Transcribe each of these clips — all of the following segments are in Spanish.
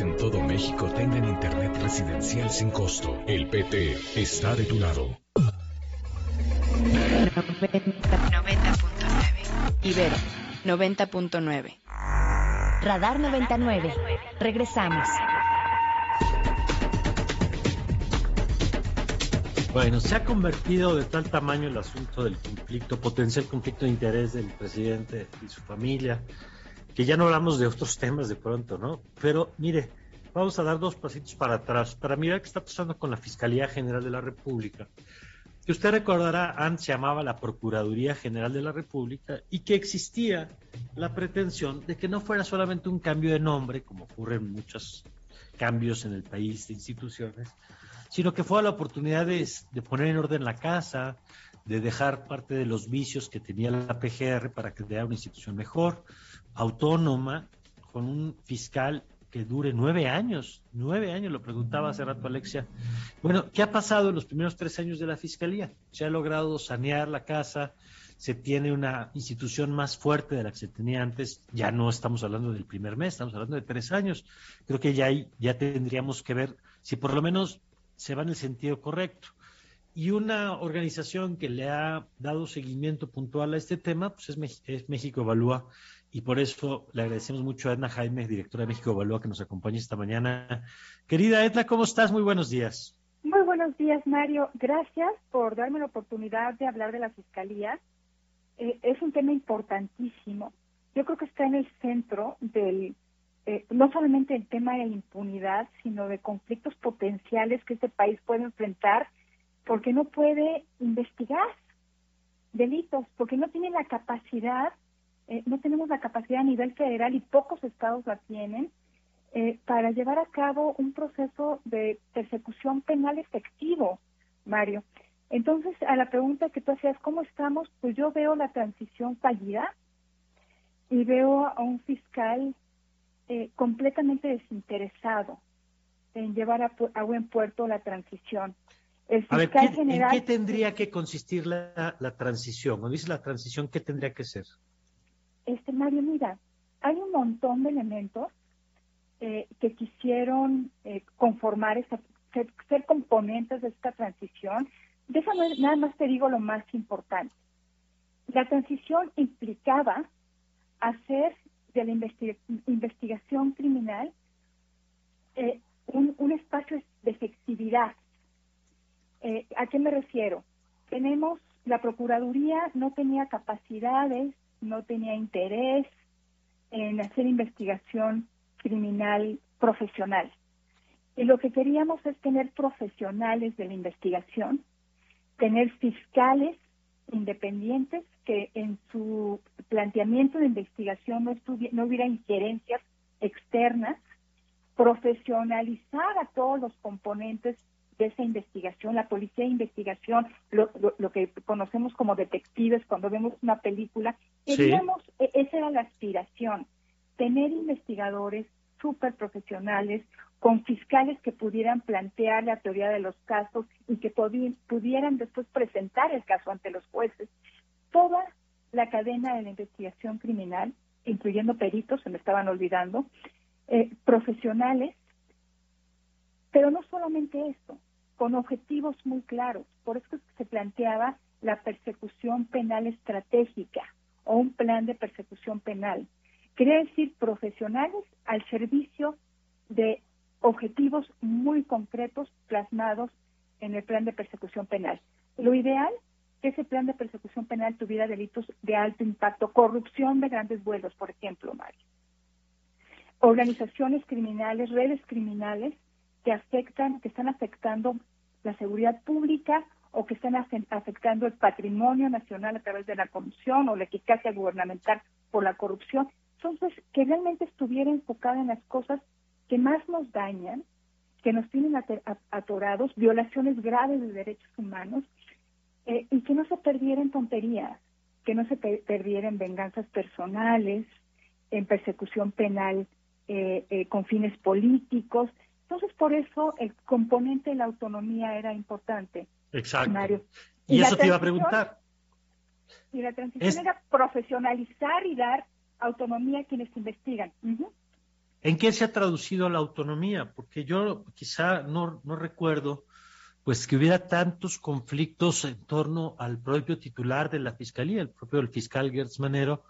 en todo México tengan internet residencial sin costo. El PT está de tu lado. 90.9. Ibero 90.9. Radar 99. Regresamos. Bueno, se ha convertido de tal tamaño el asunto del conflicto, potencial conflicto de interés del presidente y su familia, que ya no hablamos de otros temas de pronto, ¿no? Pero mire, vamos a dar dos pasitos para atrás para mirar qué está pasando con la Fiscalía General de la República, que usted recordará antes se llamaba la Procuraduría General de la República y que existía la pretensión de que no fuera solamente un cambio de nombre, como ocurre en muchos cambios en el país de instituciones, sino que fuera la oportunidad de, de poner en orden la casa, de dejar parte de los vicios que tenía la PGR para sea una institución mejor, autónoma, con un fiscal que dure nueve años, nueve años, lo preguntaba hace rato Alexia. Bueno, ¿qué ha pasado en los primeros tres años de la Fiscalía? Se ha logrado sanear la casa, se tiene una institución más fuerte de la que se tenía antes, ya no estamos hablando del primer mes, estamos hablando de tres años. Creo que ya, ya tendríamos que ver si por lo menos se va en el sentido correcto. Y una organización que le ha dado seguimiento puntual a este tema, pues es, es México Evalúa, y por eso le agradecemos mucho a Edna Jaime, directora de México Evalúa, que nos acompaña esta mañana. Querida Edna, ¿cómo estás? Muy buenos días. Muy buenos días, Mario. Gracias por darme la oportunidad de hablar de la Fiscalía. Eh, es un tema importantísimo. Yo creo que está en el centro del, eh, no solamente el tema de impunidad, sino de conflictos potenciales que este país puede enfrentar porque no puede investigar delitos, porque no tiene la capacidad eh, no tenemos la capacidad a nivel federal y pocos estados la tienen eh, para llevar a cabo un proceso de persecución penal efectivo, Mario. Entonces, a la pregunta que tú hacías, ¿cómo estamos? Pues yo veo la transición fallida y veo a un fiscal eh, completamente desinteresado en llevar a, buen puerto la transición. El fiscal general, ¿en qué tendría que consistir la, la transición? Cuando dices la transición, ¿qué tendría que ser? Este, Mario, mira, hay un montón de elementos eh, que quisieron eh, conformar, esta, ser, componentes de esta transición. Déjame, nada más te digo lo más importante. La transición implicaba hacer de la investigación criminal eh, un, un, espacio de efectividad. ¿A qué me refiero? Tenemos, la Procuraduría no tenía capacidades no tenía interés en hacer investigación criminal profesional. Y lo que queríamos es tener profesionales de la investigación, tener fiscales independientes que en su planteamiento de investigación no, no hubiera injerencias externas, profesionalizar a todos los componentes de esa investigación, la policía de investigación, lo, lo, que conocemos como detectives cuando vemos una película, queríamos, e, esa era la aspiración, tener investigadores súper profesionales, con fiscales que pudieran plantear la teoría de los casos y que pudieran después presentar el caso ante los jueces. Toda la cadena de la investigación criminal, incluyendo peritos, se me estaban olvidando, eh, profesionales pero no solamente eso, con objetivos muy claros. Por eso se planteaba la persecución penal estratégica o un plan de persecución penal. Quería decir profesionales al servicio de objetivos muy concretos plasmados en el plan de persecución penal. Lo ideal que ese plan de persecución penal tuviera delitos de alto impacto, corrupción de grandes vuelos, por ejemplo, Mario. Organizaciones criminales, redes criminales que afectan, que están afectando la seguridad pública o que están afectando el patrimonio nacional a través de la corrupción o la eficacia gubernamental por la corrupción. Entonces, que realmente estuviera enfocada en las cosas que más nos dañan, que nos tienen atorados, violaciones graves de derechos humanos, eh, y que no se perdieran tonterías, que no se perdieran venganzas personales, en persecución penal eh, eh, con fines políticos, entonces, por eso el componente de la autonomía era importante. Exacto. Y, eso te iba a preguntar. Y la transición era profesionalizar y dar autonomía a quienes investigan. ¿En qué se ha traducido la autonomía? Porque yo quizá no, no recuerdo pues que hubiera tantos conflictos en torno al propio titular de la fiscalía, el propio el fiscal Gertz Manero,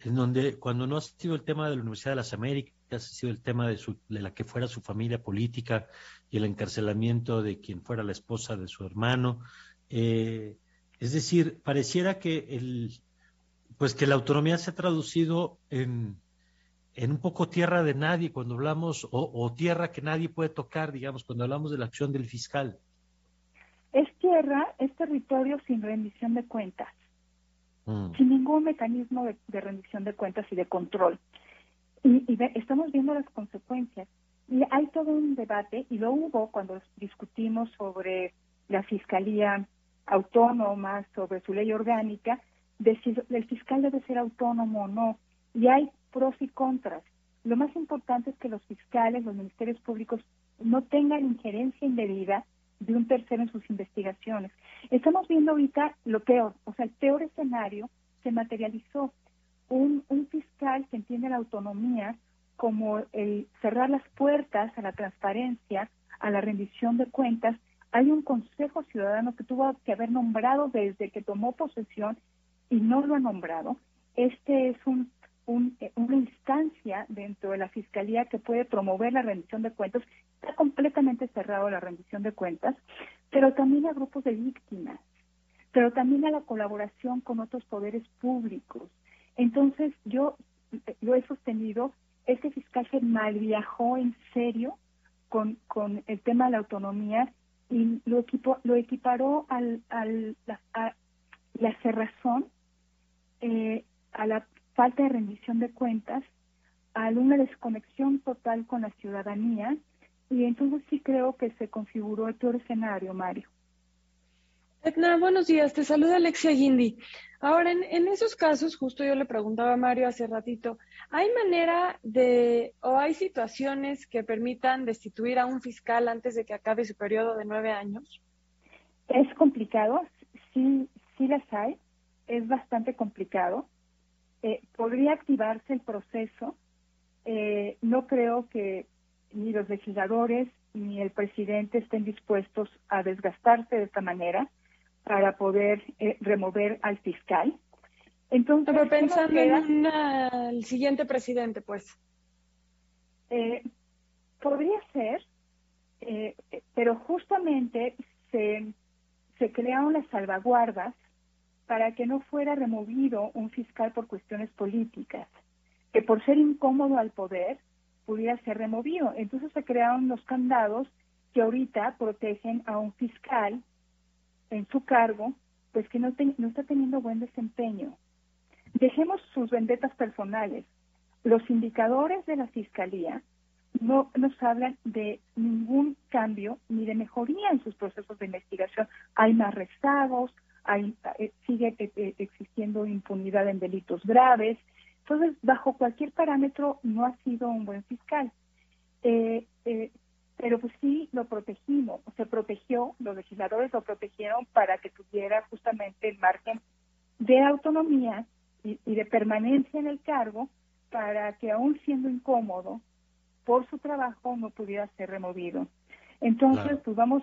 en donde cuando no ha sido el tema de la Universidad de las Américas, ha sido el tema de, su, de la que fuera su familia política y el encarcelamiento de quien fuera la esposa de su hermano. Eh, es decir, pareciera que el, pues que la autonomía se ha traducido en, en un poco tierra de nadie cuando hablamos, o, tierra que nadie puede tocar, digamos, cuando hablamos de la acción del fiscal. Es tierra, es territorio sin rendición de cuentas, mm. sin ningún mecanismo de, rendición de cuentas y de control. Y, estamos viendo las consecuencias. Y hay todo un debate, y lo hubo cuando discutimos sobre la fiscalía autónoma, sobre su ley orgánica, de si el fiscal debe ser autónomo o no. Y hay pros y contras. Lo más importante es que los fiscales, los ministerios públicos, no tengan injerencia indebida de un tercero en sus investigaciones. Estamos viendo ahorita lo peor, o sea, el peor escenario se materializó. Un, un fiscal que entiende la autonomía como el cerrar las puertas a la transparencia, a la rendición de cuentas. Hay un Consejo Ciudadano que tuvo que haber nombrado desde que tomó posesión y no lo ha nombrado. Este es un, eh, una instancia dentro de la Fiscalía que puede promover la rendición de cuentas. Está completamente cerrado la rendición de cuentas, pero también a grupos de víctimas, pero también a la colaboración con otros poderes públicos. Entonces, yo lo he sostenido, este fiscal se mal viajó en serio con, con el tema de la autonomía y lo, equipo, lo equiparó al, al, a la cerrazón eh, a la falta de rendición de cuentas, a una desconexión total con la ciudadanía, y entonces sí creo que se configuró el peor escenario, Mario. Edna, buenos días, te saluda Alexia Guindi. Ahora, en, en, esos casos, justo yo le preguntaba a Mario hace ratito, ¿hay manera de, o hay situaciones que permitan destituir a un fiscal antes de que acabe su periodo de nueve años? Es complicado, sí, sí las hay es bastante complicado. Eh, podría activarse el proceso. Eh, no creo que ni los legisladores ni el presidente estén dispuestos a desgastarse de esta manera para poder eh, remover al fiscal. Entonces, Pero pensando en el siguiente presidente, pues. podría ser, pero justamente se, se crearon las salvaguardas para que no fuera removido un fiscal por cuestiones políticas, que por ser incómodo al poder pudiera ser removido. Entonces se crearon los candados que ahorita protegen a un fiscal en su cargo, pues que no, no está teniendo buen desempeño. Dejemos sus vendetas personales. Los indicadores de la fiscalía no nos hablan de ningún cambio ni de mejoría en sus procesos de investigación. Hay más rezagos, eh, sigue eh, eh, existiendo impunidad en delitos graves. Entonces, bajo cualquier parámetro, no ha sido un buen fiscal. pero pues sí lo protegimos, se protegió, los legisladores lo protegieron para que tuviera justamente el margen de autonomía y, y de permanencia en el cargo para que aún siendo incómodo por su trabajo no pudiera ser removido. Entonces, pues vamos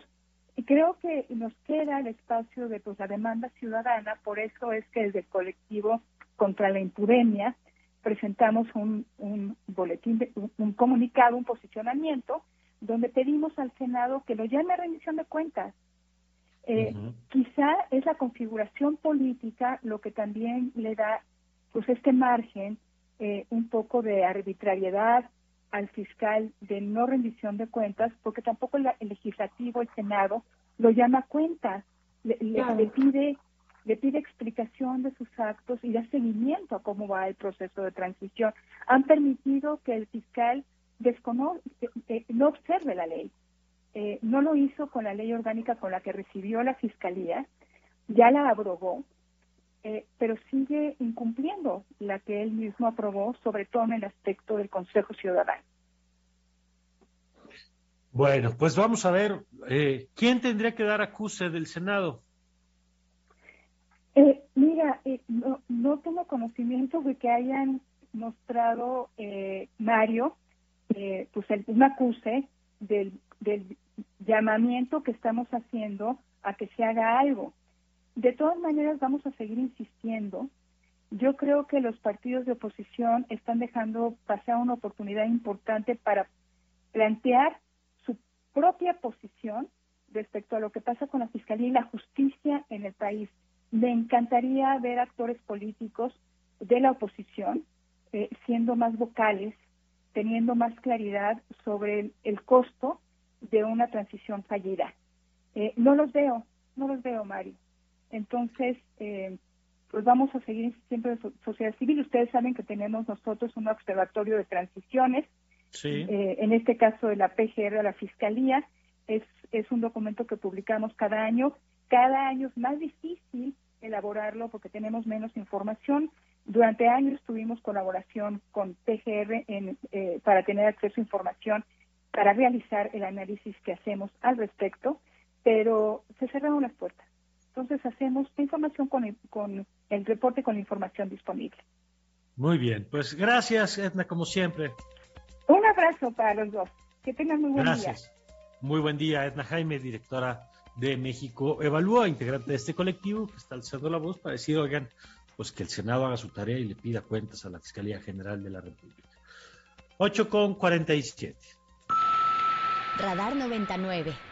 y creo que nos queda el espacio de pues, la demanda ciudadana, por eso es que desde el colectivo contra la impuremia presentamos un, un boletín, un, comunicado, un posicionamiento, donde pedimos al Senado que lo llame a rendición de cuentas. Eh, quizá es la configuración política lo que también le da pues este margen eh, un poco de arbitrariedad, al fiscal de no rendición de cuentas, porque tampoco el, legislativo, el Senado, lo llama cuentas, le, pide le pide explicación de sus actos y da seguimiento a cómo va el proceso de transición. Han permitido que el fiscal descono eh, eh, no observe la ley. Eh, no lo hizo con la ley orgánica con la que recibió la fiscalía, ya la abrogó, pero sigue incumpliendo la que él mismo aprobó, sobre todo en el aspecto del Consejo Ciudadano. Bueno, pues vamos a ver, eh, ¿quién tendría que dar acuse del Senado? Eh, mira, eh, no, no, tengo conocimiento de que hayan mostrado Mario eh, pues un acuse del, del llamamiento que estamos haciendo a que se haga algo. De todas maneras, vamos a seguir insistiendo. Yo creo que los partidos de oposición están dejando pasar una oportunidad importante para plantear su propia posición respecto a lo que pasa con la Fiscalía y la justicia en el país. Me encantaría ver actores políticos de la oposición eh, siendo más vocales, teniendo más claridad sobre el, costo de una transición fallida. Eh, no los veo, no los veo, Mario. Entonces, eh, pues vamos a seguir siempre en sociedad civil. Ustedes saben que tenemos nosotros un observatorio de transiciones, en este caso de la PGR la Fiscalía, es, es un documento que publicamos cada año. Cada año es más difícil elaborarlo porque tenemos menos información. Durante años tuvimos colaboración con PGR en, eh, para tener acceso a información para realizar el análisis que hacemos al respecto, pero se cerraron las puertas. Entonces hacemos información con el, con el reporte con la información disponible. Muy bien, pues gracias Edna como siempre. Un abrazo para los dos. Que tengan muy buen gracias. Muy buen día, Edna Jaime, directora de México Evalúa, integrante de este colectivo que está alzando la voz para decir, oigan, pues que el Senado haga su tarea y le pida cuentas a la Fiscalía General de la República. 8 con 47. Radar 99.